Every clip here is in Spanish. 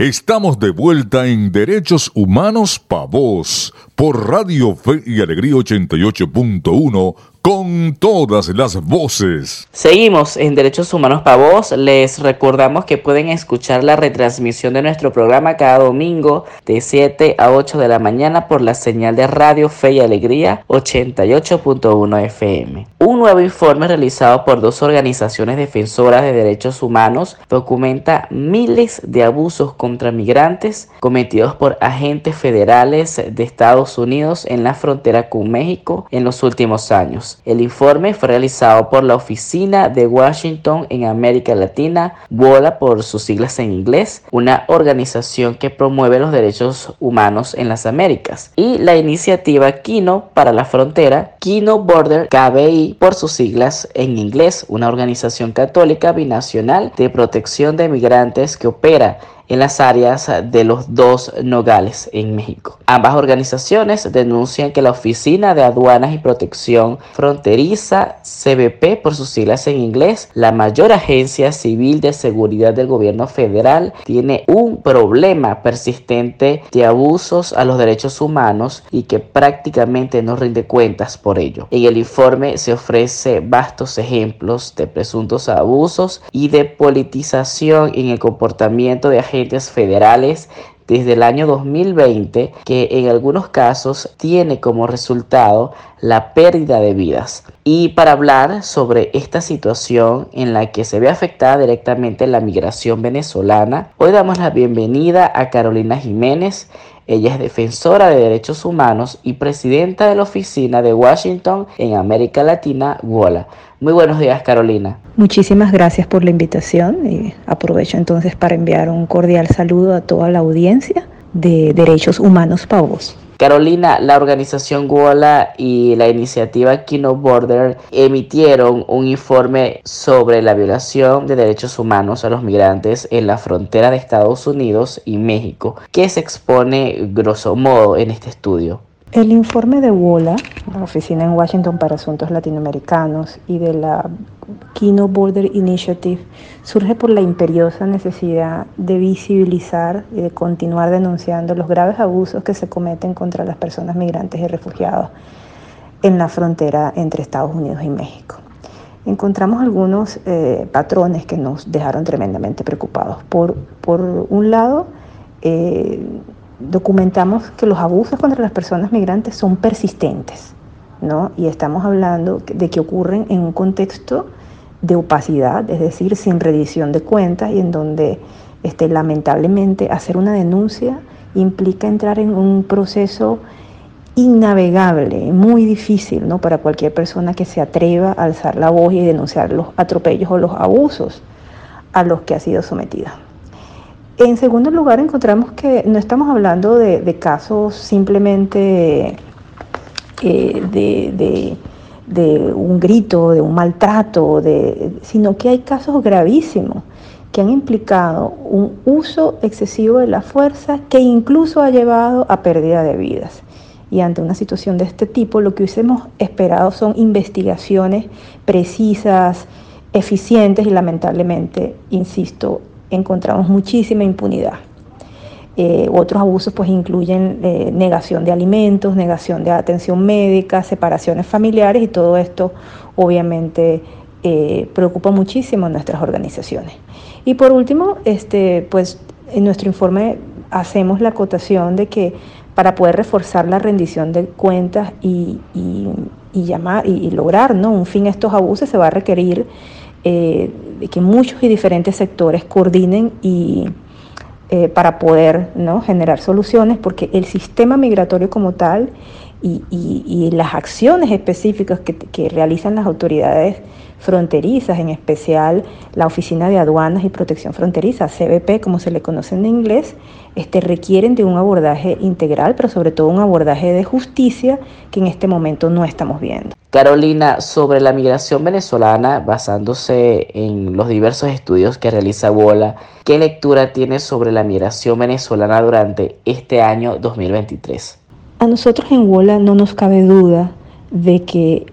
Estamos de vuelta en Derechos Humanos Pa' Vos por Radio Fe y Alegría 88.1 con todas las voces. Seguimos en Derechos Humanos para Vos. Les recordamos que pueden escuchar la retransmisión de nuestro programa cada domingo de 7 a 8 de la mañana por la señal de Radio Fe y Alegría 88.1 FM. Un nuevo informe realizado por dos organizaciones defensoras de derechos humanos documenta miles de abusos contra migrantes cometidos por agentes federales de Estados Unidos en la frontera con México en los últimos años. El informe fue realizado por la Oficina de Washington en América Latina, WOLA por sus siglas en inglés, una organización que promueve los derechos humanos en las Américas, y la iniciativa Kino para la frontera, Kino Border KBI por sus siglas en inglés, una organización católica binacional de protección de migrantes que opera en las áreas de los dos nogales en México. Ambas organizaciones denuncian que la Oficina de Aduanas y Protección Fronteriza, CBP por sus siglas en inglés, la mayor agencia civil de seguridad del gobierno federal, tiene un problema persistente de abusos a los derechos humanos y que prácticamente no rinde cuentas por ello. En el informe se ofrece vastos ejemplos de presuntos abusos y de politización en el comportamiento de agentes federales desde el año 2020 que en algunos casos tiene como resultado la pérdida de vidas. Y para hablar sobre esta situación en la que se ve afectada directamente la migración venezolana, hoy damos la bienvenida a Carolina Jiménez. Ella es defensora de derechos humanos y presidenta de la oficina de Washington en América Latina, WOLA. Muy buenos días, Carolina. Muchísimas gracias por la invitación y aprovecho entonces para enviar un cordial saludo a toda la audiencia de Derechos Humanos Pavos. Carolina, la organización WOLA y la iniciativa Kino Border emitieron un informe sobre la violación de derechos humanos a los migrantes en la frontera de Estados Unidos y México, que se expone grosso modo en este estudio. El informe de WOLA, la Oficina en Washington para Asuntos Latinoamericanos, y de la Kino Border Initiative surge por la imperiosa necesidad de visibilizar y de continuar denunciando los graves abusos que se cometen contra las personas migrantes y refugiados en la frontera entre Estados Unidos y México. Encontramos algunos eh, patrones que nos dejaron tremendamente preocupados. Por, por un lado, eh, documentamos que los abusos contra las personas migrantes son persistentes, ¿no? Y estamos hablando de que ocurren en un contexto de opacidad, es decir, sin redición de cuentas y en donde este, lamentablemente hacer una denuncia implica entrar en un proceso innavegable, muy difícil ¿no? para cualquier persona que se atreva a alzar la voz y denunciar los atropellos o los abusos a los que ha sido sometida. En segundo lugar, encontramos que no estamos hablando de, casos simplemente eh, de, un grito, de un maltrato, sino que hay casos gravísimos que han implicado un uso excesivo de la fuerza que incluso ha llevado a pérdida de vidas. Y ante una situación de este tipo, lo que hubiésemos esperado son investigaciones precisas, eficientes y lamentablemente, insisto, encontramos muchísima impunidad. Eh, otros abusos pues incluyen eh, negación de alimentos, negación de atención médica, separaciones familiares y todo esto obviamente eh, preocupa muchísimo a nuestras organizaciones. Y por último, este, pues en nuestro informe hacemos la acotación de que para poder reforzar la rendición de cuentas y, llamar y, lograr ¿no? un fin a estos abusos se va a requerir eh, que muchos y diferentes sectores coordinen y eh, para poder ¿no? generar soluciones, porque el sistema migratorio como tal y, las acciones específicas que, que, realizan las autoridades fronterizas, en especial la Oficina de Aduanas y Protección Fronteriza, CBP, como se le conoce en inglés, este, requieren de un abordaje integral, pero sobre todo un abordaje de justicia que en este momento no estamos viendo. Carolina, sobre la migración venezolana, basándose en los diversos estudios que realiza Bola, ¿qué lectura tiene sobre la migración venezolana durante este año 2023? A nosotros en Wola no nos cabe duda de que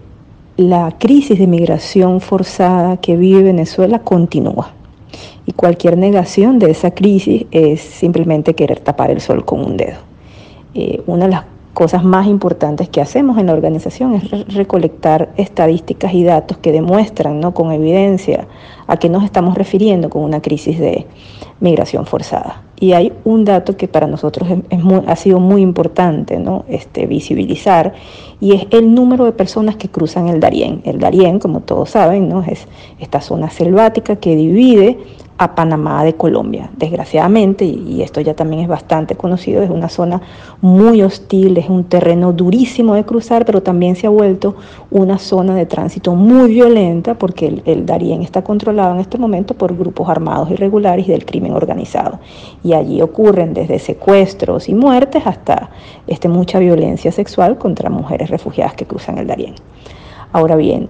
la crisis de migración forzada que vive Venezuela continúa y cualquier negación de esa crisis es simplemente querer tapar el sol con un dedo. Eh, una de las cosas más importantes que hacemos en la organización es recolectar estadísticas y datos que demuestran ¿no? con evidencia a qué nos estamos refiriendo con una crisis de migración forzada. Y hay un dato que para nosotros ha sido muy importante ¿no? este, visibilizar y es el número de personas que cruzan el Darién. El Darién, como todos saben, ¿no? es esta zona selvática que divide a Panamá de Colombia. Desgraciadamente, y esto ya también es bastante conocido, es una zona muy hostil, es un terreno durísimo de cruzar, pero también se ha vuelto una zona de tránsito muy violenta porque el, Darién está controlado en este momento por grupos armados irregulares y del crimen organizado. Y allí ocurren desde secuestros y muertes hasta este, mucha violencia sexual contra mujeres refugiadas que cruzan el Darién. Ahora bien,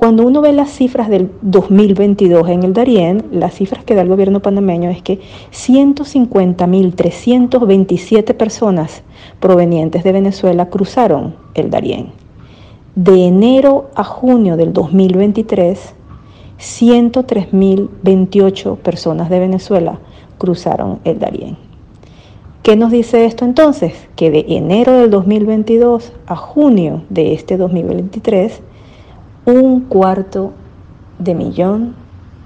cuando uno ve las cifras del 2022 en el Darién, las cifras que da el gobierno panameño es que 150.327 personas provenientes de Venezuela cruzaron el Darién. De enero a junio del 2023, 103.028 personas de Venezuela cruzaron el Darién. ¿Qué nos dice esto entonces? Que de enero del 2022 a junio de este 2023, un cuarto de millón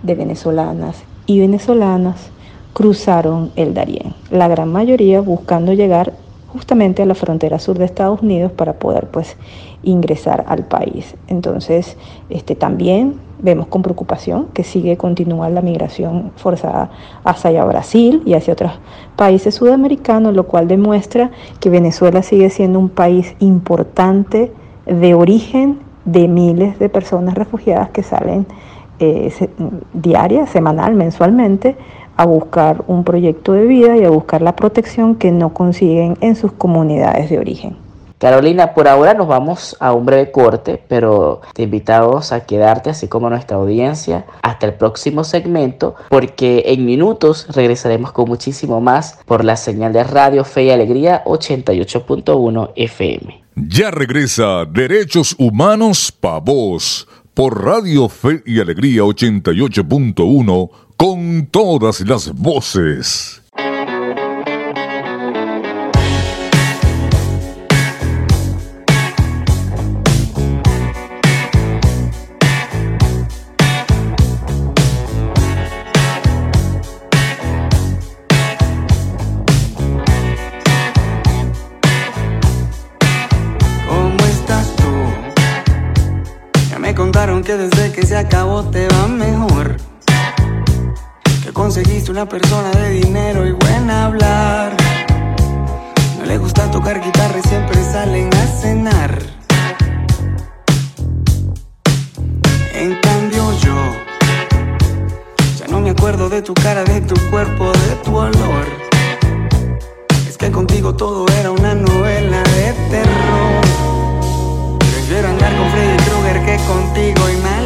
de venezolanas y venezolanas cruzaron el Darién, la gran mayoría buscando llegar justamente a la frontera sur de Estados Unidos para poder pues ingresar al país. Entonces, este también vemos con preocupación que sigue continuando la migración forzada hacia Brasil y hacia otros países sudamericanos, lo cual demuestra que Venezuela sigue siendo un país importante de origen de miles de personas refugiadas que salen eh, diaria, semanal, mensualmente a buscar un proyecto de vida y a buscar la protección que no consiguen en sus comunidades de origen. Carolina, por ahora nos vamos a un breve corte, pero te invitamos a quedarte, así como nuestra audiencia, hasta el próximo segmento, porque en minutos regresaremos con muchísimo más por la señal de Radio Fe y Alegría 88.1 FM. Ya regresa Derechos Humanos Pa' Vos por Radio Fe y Alegría 88.1 con todas las voces. Desde que se acabó te va mejor. Que conseguiste una persona de dinero y buena hablar. No le gusta tocar guitarra y siempre salen a cenar. En cambio yo ya no me acuerdo de tu cara, de tu cuerpo, de tu olor. Es que contigo todo era una novela de terror. Prefiero andar con Freddy Krueger que contigo y mal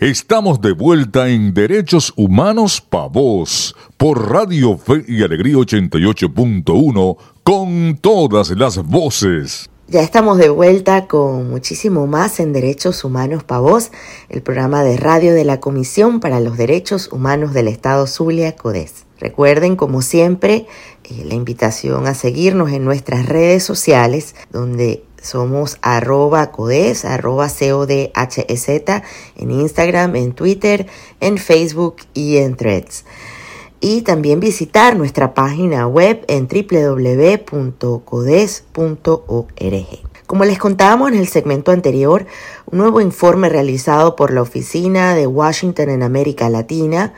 Estamos de vuelta en Derechos Humanos Pa' Vos por Radio Fe y Alegría 88.1 con todas las voces. Ya estamos de vuelta con muchísimo más en Derechos Humanos Pa' Vos, el programa de radio de la Comisión para los Derechos Humanos del Estado Zulia, CODES. Recuerden, como siempre, eh, la invitación a seguirnos en nuestras redes sociales, donde somos arroba codes, arroba codhz en Instagram, en Twitter, en Facebook y en Threads. Y también visitar nuestra página web en www.codes.org. Como les contábamos en el segmento anterior, un nuevo informe realizado por la Oficina de Washington en América Latina,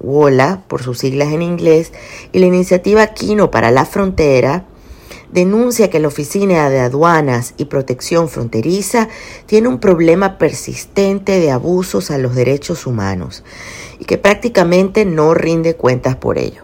WOLA por sus siglas en inglés, y la iniciativa Quino para la Frontera, denuncia que la Oficina de Aduanas y Protección Fronteriza tiene un problema persistente de abusos a los derechos humanos y que prácticamente no rinde cuentas por ello.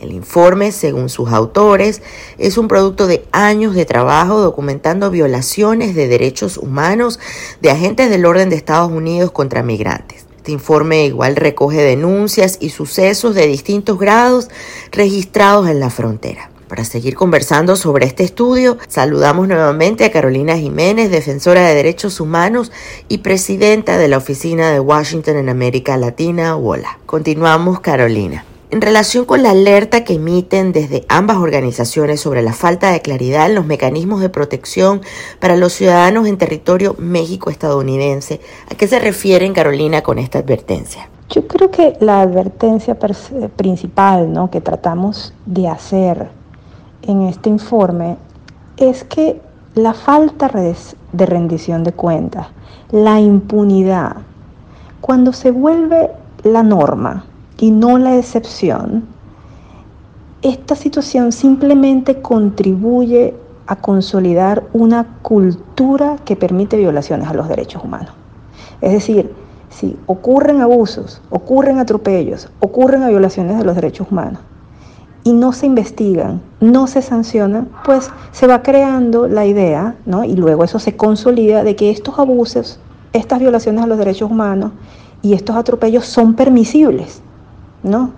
El informe, según sus autores, es un producto de años de trabajo documentando violaciones de derechos humanos de agentes del orden de Estados Unidos contra migrantes. Este informe igual recoge denuncias y sucesos de distintos grados registrados en la frontera. Para seguir conversando sobre este estudio, saludamos nuevamente a Carolina Jiménez, defensora de derechos humanos y presidenta de la Oficina de Washington en América Latina, WOLA. Continuamos, Carolina. En relación con la alerta que emiten desde ambas organizaciones sobre la falta de claridad en los mecanismos de protección para los ciudadanos en territorio México-estadounidense, ¿a qué se refieren, Carolina, con esta advertencia? Yo creo que la advertencia principal ¿no? que tratamos de hacer en este informe es que la falta de rendición de cuentas, la impunidad, cuando se vuelve la norma y no la excepción, esta situación simplemente contribuye a consolidar una cultura que permite violaciones a los derechos humanos. Es decir, si ocurren abusos, ocurren atropellos, ocurren violaciones de los derechos humanos, y no se investigan, no se sancionan, pues se va creando la idea, ¿no? y luego eso se consolida de que estos abusos, estas violaciones a los derechos humanos y estos atropellos son permisibles, ¿no?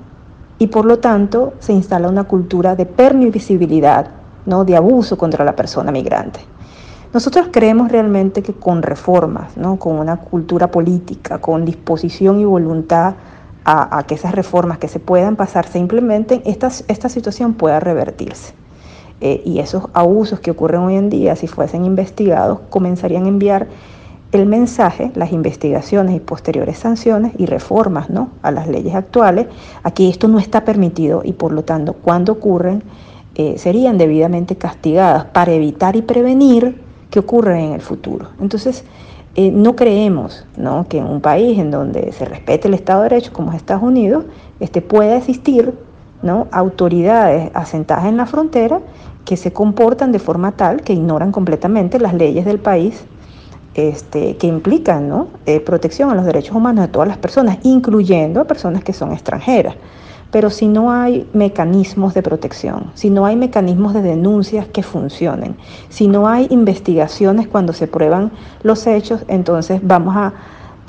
Y por lo tanto se instala una cultura de permisibilidad, ¿no? de abuso contra la persona migrante. Nosotros creemos realmente que con reformas, ¿no? con una cultura política, con disposición y voluntad a, que esas reformas que se puedan pasar se implementen, esta, esta situación pueda revertirse. Eh, y esos abusos que ocurren hoy en día, si fuesen investigados, comenzarían a enviar el mensaje, las investigaciones y posteriores sanciones y reformas ¿no? a las leyes actuales, a que esto no está permitido y por lo tanto cuando ocurren eh, serían debidamente castigadas para evitar y prevenir que ocurran en el futuro. Entonces, eh, no creemos que en un país en donde se respete el Estado de Derecho como es Estados Unidos, este, pueda existir ¿no? autoridades asentadas en la frontera que se comportan de forma tal que ignoran completamente las leyes del país este, que implican ¿no? Eh, protección a los derechos humanos de todas las personas, incluyendo a personas que son extranjeras. Pero si no hay mecanismos de protección, si no hay mecanismos de denuncias que funcionen, si no hay investigaciones cuando se prueban los hechos, entonces vamos a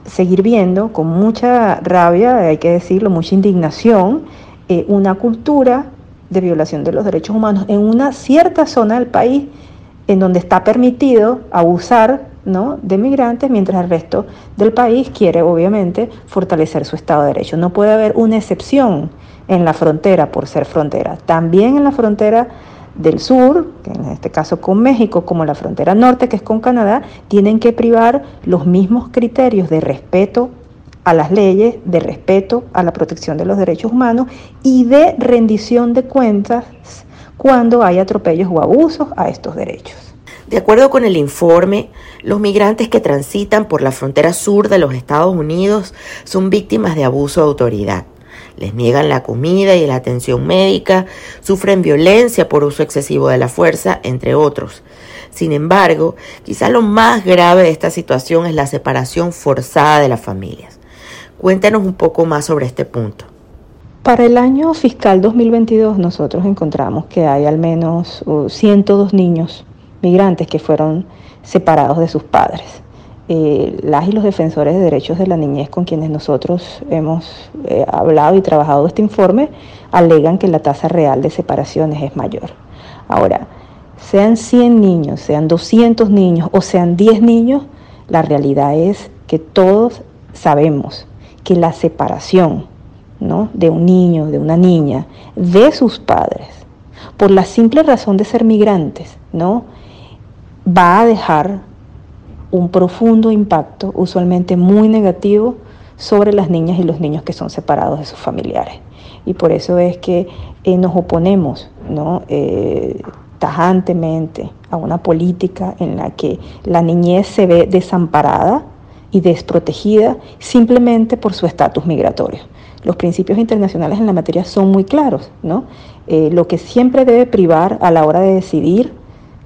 seguir viendo con mucha rabia, hay que decirlo, mucha indignación, eh, una cultura de violación de los derechos humanos en una cierta zona del país en donde está permitido abusar ¿no? de migrantes, mientras el resto del país quiere obviamente fortalecer su Estado de Derecho. No puede haber una excepción en la frontera por ser frontera. También en la frontera del sur, en este caso con México, como la frontera norte, que es con Canadá, tienen que privar los mismos criterios de respeto a las leyes, de respeto a la protección de los derechos humanos y de rendición de cuentas cuando hay atropellos o abusos a estos derechos. De acuerdo con el informe, los migrantes que transitan por la frontera sur de los Estados Unidos son víctimas de abuso de autoridad les niegan la comida y la atención médica, sufren violencia por uso excesivo de la fuerza, entre otros. Sin embargo, quizá lo más grave de esta situación es la separación forzada de las familias. Cuéntanos un poco más sobre este punto. Para el año fiscal 2022 nosotros encontramos que hay al menos 102 uh, niños migrantes que fueron separados de sus padres. eh, las y los defensores de derechos de la niñez con quienes nosotros hemos eh, hablado y trabajado este informe alegan que la tasa real de separaciones es mayor. Ahora, sean 100 niños, sean 200 niños o sean 10 niños, la realidad es que todos sabemos que la separación ¿no? de un niño, de una niña, de sus padres, por la simple razón de ser migrantes, ¿no? va a dejar un profundo impacto, usualmente muy negativo, sobre las niñas y los niños que son separados de sus familiares. Y por eso es que eh, nos oponemos ¿no? Eh, tajantemente a una política en la que la niñez se ve desamparada y desprotegida simplemente por su estatus migratorio. Los principios internacionales en la materia son muy claros, ¿no? Eh, lo que siempre debe privar a la hora de decidir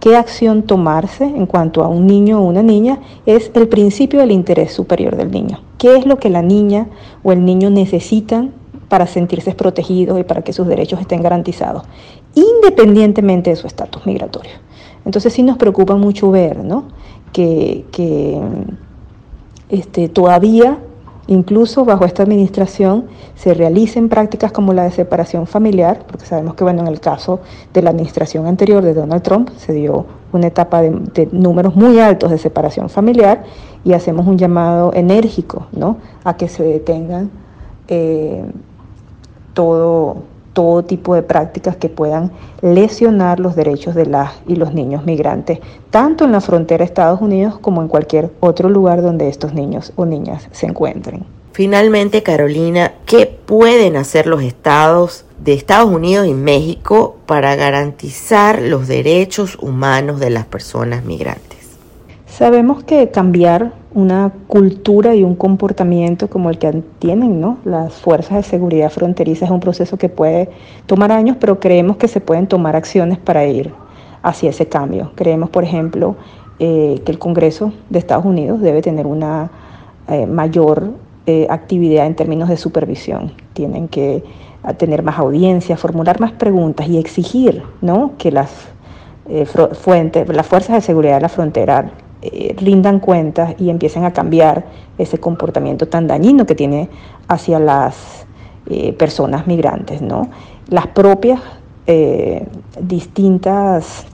qué acción tomarse en cuanto a un niño o una niña es el principio del interés superior del niño. ¿Qué es lo que la niña o el niño necesitan para sentirse protegidos y para que sus derechos estén garantizados, independientemente de su estatus migratorio? Entonces sí nos preocupa mucho ver que, este, todavía Incluso bajo esta administración se realicen prácticas como la de separación familiar, porque sabemos que bueno, en el caso de la administración anterior de Donald Trump se dio una etapa de, números muy altos de separación familiar y hacemos un llamado enérgico ¿no? a que se detengan eh, todo, todo tipo de prácticas que puedan lesionar los derechos de las y los niños migrantes, tanto en la frontera de Estados Unidos como en cualquier otro lugar donde estos niños o niñas se encuentren. Finalmente, Carolina, ¿qué pueden hacer los estados de Estados Unidos y México para garantizar los derechos humanos de las personas migrantes? Sabemos que cambiar una cultura y un comportamiento como el que tienen ¿no? las fuerzas de seguridad fronteriza es un proceso que puede tomar años, pero creemos que se pueden tomar acciones para ir hacia ese cambio. Creemos, por ejemplo, eh, que el Congreso de Estados Unidos debe tener una eh, mayor eh, actividad en términos de supervisión. Tienen que tener más audiencia, formular más preguntas y exigir ¿no? que las fuentes, las fuerzas de seguridad de la frontera eh, rindan cuentas y empiecen a cambiar ese comportamiento tan dañino que tiene hacia las eh, personas migrantes. ¿no? Las propias eh, distintas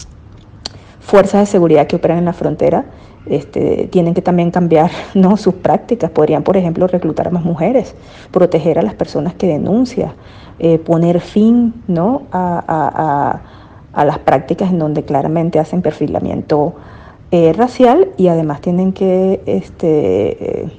fuerzas de seguridad que operan en la frontera este, tienen que también cambiar ¿no? sus prácticas. Podrían, por ejemplo, reclutar más mujeres, proteger a las personas que denuncian, poner fin ¿no? a, a, las prácticas en donde claramente hacen perfilamiento eh, racial y además tienen que este, eh,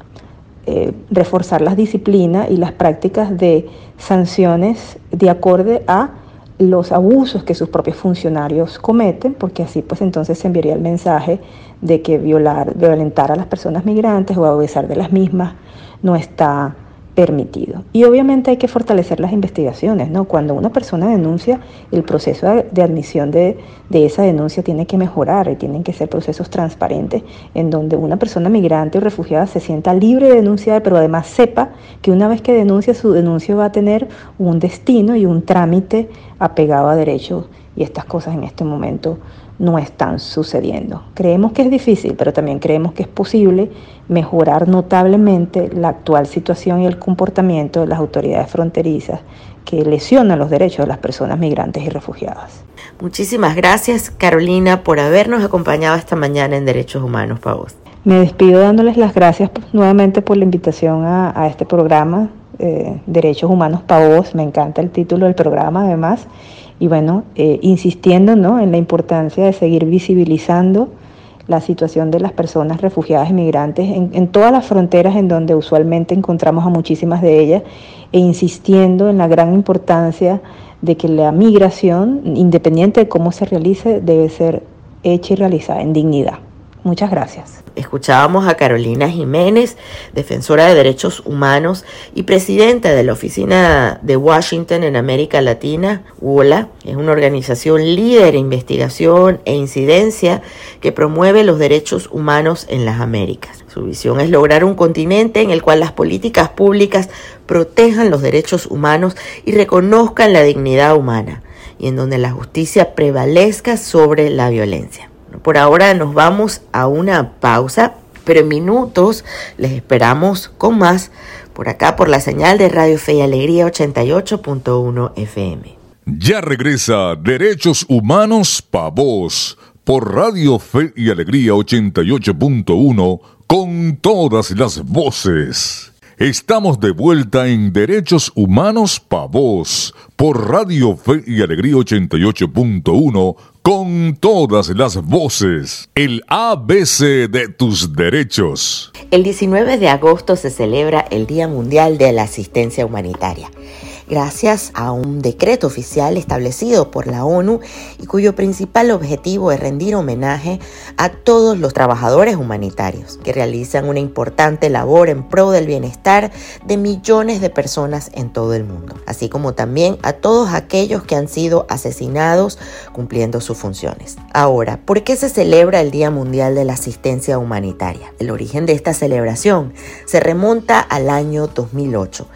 eh, reforzar las disciplinas y las prácticas de sanciones de acorde a los abusos que sus propios funcionarios cometen, porque así pues entonces se enviaría el mensaje de que violar, violentar a las personas migrantes o abusar de las mismas no está permitido. Y obviamente hay que fortalecer las investigaciones, ¿no? Cuando una persona denuncia, el proceso de admisión de, esa denuncia tiene que mejorar y tienen que ser procesos transparentes en donde una persona migrante o refugiada se sienta libre de denunciar, pero además sepa que una vez que denuncia, su denuncia va a tener un destino y un trámite apegado a derechos y estas cosas en este momento no están sucediendo. Creemos que es difícil, pero también creemos que es posible mejorar notablemente la actual situación y el comportamiento de las autoridades fronterizas que lesionan los derechos de las personas migrantes y refugiadas. Muchísimas gracias Carolina por habernos acompañado esta mañana en Derechos Humanos Pavos. Me despido dándoles las gracias nuevamente por la invitación a, este programa, eh, Derechos Humanos Pavos. Me encanta el título del programa además y bueno, eh, insistiendo ¿no? en la importancia de seguir visibilizando la situación de las personas refugiadas y migrantes en, en, todas las fronteras en donde usualmente encontramos a muchísimas de ellas e insistiendo en la gran importancia de que la migración, independiente de cómo se realice, debe ser hecha y realizada en dignidad. Muchas gracias. Escuchábamos a Carolina Jiménez, defensora de derechos humanos y presidenta de la Oficina de Washington en América Latina, WOLA. Es una organización líder en investigación e incidencia que promueve los derechos humanos en las Américas. Su visión es lograr un continente en el cual las políticas públicas protejan los derechos humanos y reconozcan la dignidad humana, y en donde la justicia prevalezca sobre la violencia. Por ahora nos vamos a una pausa, Pero en minutos les esperamos con más por acá por la señal de Radio Fe y Alegría 88.1 FM. Ya regresa Derechos Humanos Pa' Vos por Radio Fe y Alegría 88.1 con todas las voces. Estamos de vuelta en Derechos Humanos Pa' Vos por Radio Fe y Alegría 88.1 con todas las voces. El ABC de tus derechos. El 19 de agosto se celebra el Día Mundial de la Asistencia Humanitaria gracias a un decreto oficial establecido por la ONU y cuyo principal objetivo es rendir homenaje a todos los trabajadores humanitarios que realizan una importante labor en pro del bienestar de millones de personas en todo el mundo, así como también a todos aquellos que han sido asesinados cumpliendo sus funciones. Ahora, ¿por qué se celebra el Día Mundial de la Asistencia Humanitaria? El origen de esta celebración se remonta al año 2008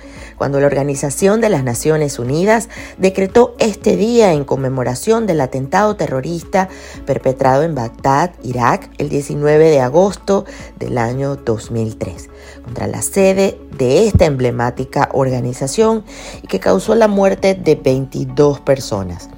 cuando la Organización de las Naciones Unidas decretó este día en conmemoración del atentado terrorista perpetrado en Bagdad, Irak, el 19 de agosto del año 2003, contra la sede de esta emblemática organización y que causó la muerte de 22 personas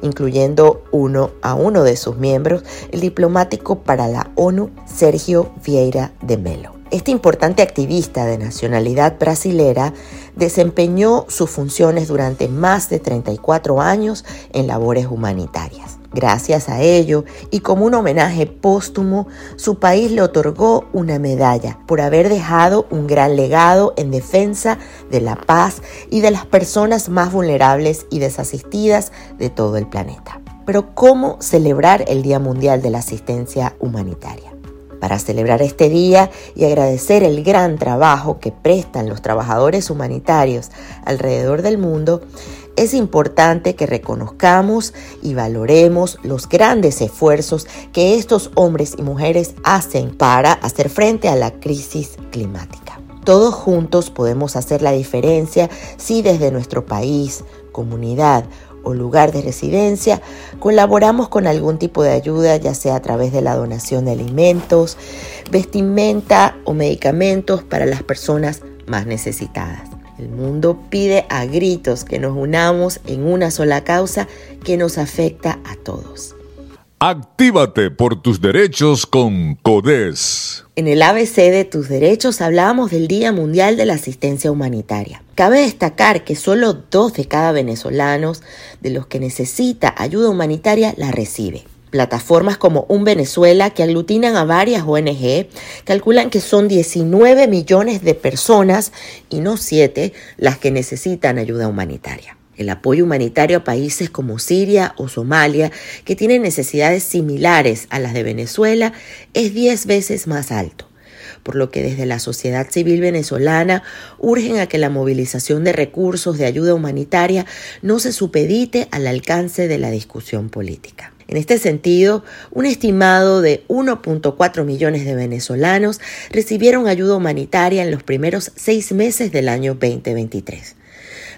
incluyendo uno a uno de sus miembros, el diplomático para la ONU, Sergio Vieira de Melo. Este importante activista de nacionalidad brasilera desempeñó sus funciones durante más de 34 años en labores humanitarias. Gracias a ello y como un homenaje póstumo, su país le otorgó una medalla por haber dejado un gran legado en defensa de la paz y de las personas más vulnerables y desasistidas de todo el planeta. Pero ¿cómo celebrar el Día Mundial de la Asistencia Humanitaria? Para celebrar este día y agradecer el gran trabajo que prestan los trabajadores humanitarios alrededor del mundo, es importante que reconozcamos y valoremos los grandes esfuerzos que estos hombres y mujeres hacen para hacer frente a la crisis climática. Todos juntos podemos hacer la diferencia si desde nuestro país, comunidad o lugar de residencia, colaboramos con algún tipo de ayuda, ya sea a través de la donación de alimentos, vestimenta o medicamentos para las personas más necesitadas. El mundo pide a gritos que nos unamos en una sola causa que nos afecta a todos. Actívate por tus derechos con CODES. En el ABC de tus derechos hablamos del Día Mundial de la Asistencia Humanitaria. Cabe destacar que solo dos de cada venezolanos de los que necesita ayuda humanitaria la recibe. Plataformas como Un Venezuela, que aglutinan a varias ONG, calculan que son 19 millones de personas y no 7 las que necesitan ayuda humanitaria el apoyo humanitario a países como Siria o Somalia, que tienen necesidades similares a las de Venezuela, es 10 veces más alto por lo que desde la sociedad civil venezolana urgen a que la movilización de recursos de ayuda humanitaria no se supedite al alcance de la discusión política. En este sentido, un estimado de 1.4 millones de venezolanos recibieron ayuda humanitaria en los primeros seis meses del año 2023.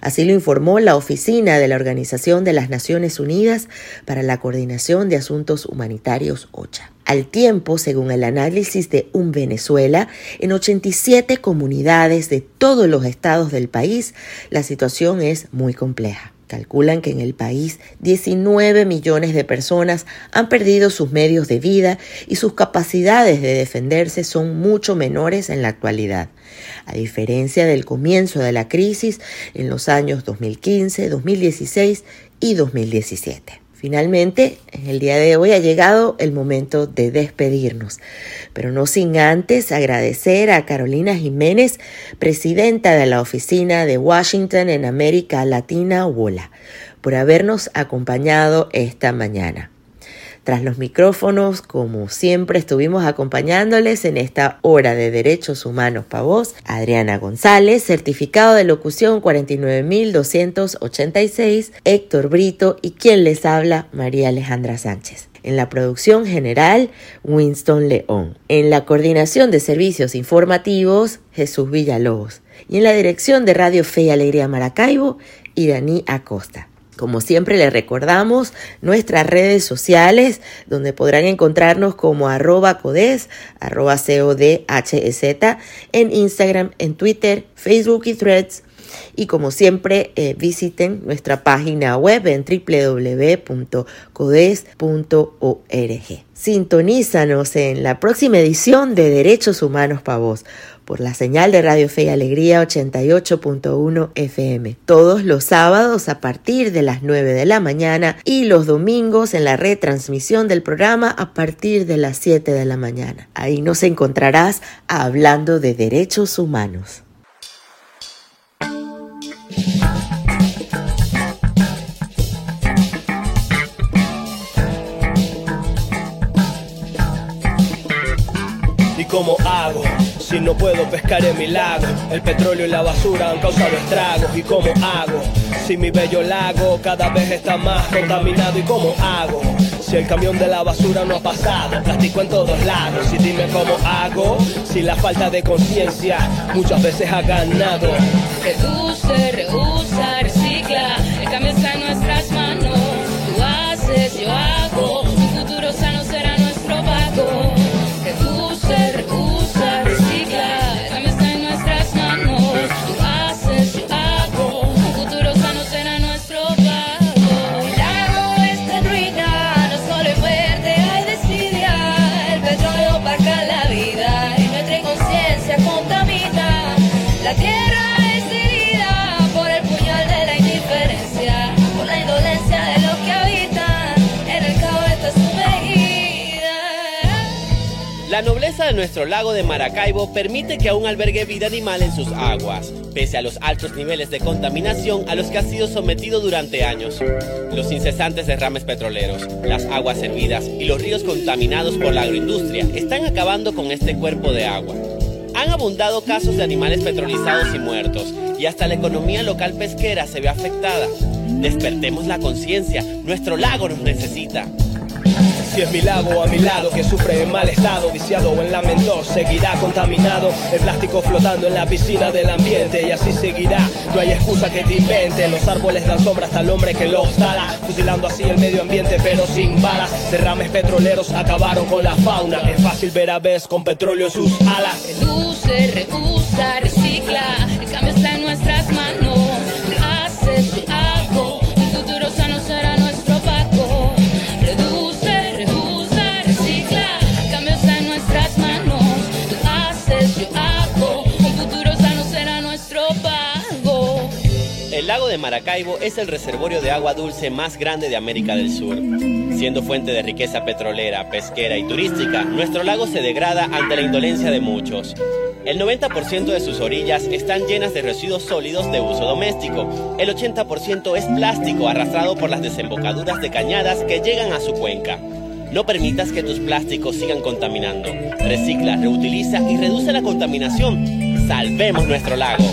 Así lo informó la Oficina de la Organización de las Naciones Unidas para la Coordinación de Asuntos Humanitarios OCHA. Al tiempo, según el análisis de Un Venezuela, en 87 comunidades de todos los estados del país, la situación es muy compleja. Calculan que en el país 19 millones de personas han perdido sus medios de vida y sus capacidades de defenderse son mucho menores en la actualidad, a diferencia del comienzo de la crisis en los años 2015, 2016 y 2017. Finalmente, en el día de hoy ha llegado el momento de despedirnos, pero no sin antes agradecer a Carolina Jiménez, presidenta de la Oficina de Washington en América Latina, WOLA, por habernos acompañado esta mañana. Tras los micrófonos, como siempre, estuvimos acompañándoles en esta hora de Derechos Humanos para vos, Adriana González, certificado de locución 49286, Héctor Brito y quien les habla, María Alejandra Sánchez. En la producción general, Winston León. En la coordinación de servicios informativos, Jesús Villalobos. Y en la dirección de Radio Fe y Alegría Maracaibo, Iraní Acosta. Como siempre les recordamos nuestras redes sociales donde podrán encontrarnos como arroba codes, arroba C-O-D-H-E-Z, en Instagram, en Twitter, Facebook y Threads. Y como siempre, eh, visiten nuestra página web en www.codes.org. Sintonízanos en la próxima edición de Derechos Humanos para Vos por la señal de Radio Fe y Alegría 88.1 FM. Todos los sábados a partir de las 9 de la mañana y los domingos en la retransmisión del programa a partir de las 7 de la mañana. Ahí nos encontrarás hablando de derechos humanos. Si no puedo pescar en mi lago, el petróleo y la basura han causado estragos. ¿Y cómo hago? Si mi bello lago cada vez está más contaminado. ¿Y cómo hago? Si el camión de la basura no ha pasado, plástico en todos lados. Y dime cómo hago, si la falta de conciencia muchas veces ha ganado. Reduce, reusa, nuestro lago de Maracaibo permite que aún albergue vida animal en sus aguas, pese a los altos niveles de contaminación a los que ha sido sometido durante años. Los incesantes derrames petroleros, las aguas hervidas y los ríos contaminados por la agroindustria están acabando con este cuerpo de agua. Han abundado casos de animales petrolizados y muertos, y hasta la economía local pesquera se ve afectada. Despertemos la conciencia, nuestro lago nos necesita. Si es mi lago a mi lado que sufre en mal estado, viciado o en lamento, seguirá contaminado. El plástico flotando en la piscina del ambiente y así seguirá. No hay excusa que te invente. Los árboles dan sombra hasta el hombre que los tala, fusilando así el medio ambiente pero sin balas. Derrames petroleros acabaron con la fauna. Es fácil ver aves con petróleo en sus alas. Reduce, reusa, recicla, el cambio está Maracaibo es el reservorio de agua dulce más grande de América del Sur. Siendo fuente de riqueza petrolera, pesquera y turística, nuestro lago se degrada ante la indolencia de muchos. El 90% de sus orillas están llenas de residuos sólidos de uso doméstico. El 80% es plástico arrastrado por las desembocaduras de cañadas que llegan a su cuenca. No permitas que tus plásticos sigan contaminando. Recicla, reutiliza y reduce la contaminación. Salvemos nuestro lago.